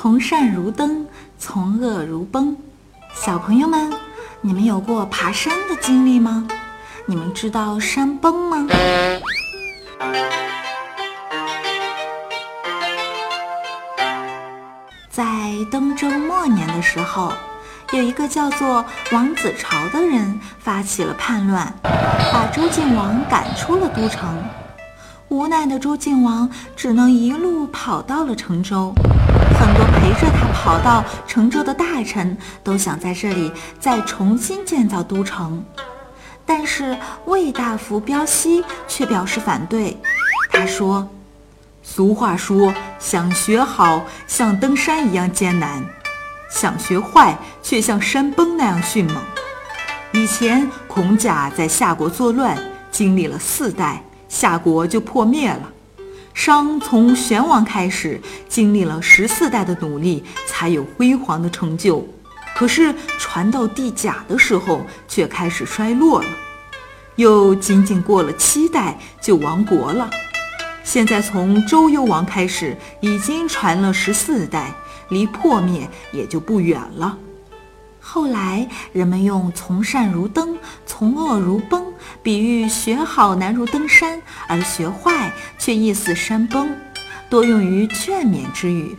从善如登，从恶如崩。小朋友们，你们有过爬山的经历吗？你们知道山崩吗？在登州末年的时候，有一个叫做王子朝的人发起了叛乱，把周敬王赶出了都城。无奈的周敬王只能一路跑到了成州。很多陪着他跑到成州的大臣都想在这里再重新建造都城，但是魏大夫彪西却表示反对。他说：“俗话说，想学好像登山一样艰难，想学坏却像山崩那样迅猛。以前孔甲在夏国作乱，经历了四代，夏国就破灭了。”商从玄王开始，经历了十四代的努力，才有辉煌的成就。可是传到帝甲的时候，却开始衰落了。又仅仅过了七代，就亡国了。现在从周幽王开始，已经传了十四代，离破灭也就不远了。后来，人们用“从善如登，从恶如崩”比喻学好难如登山，而学坏却易似山崩，多用于劝勉之语。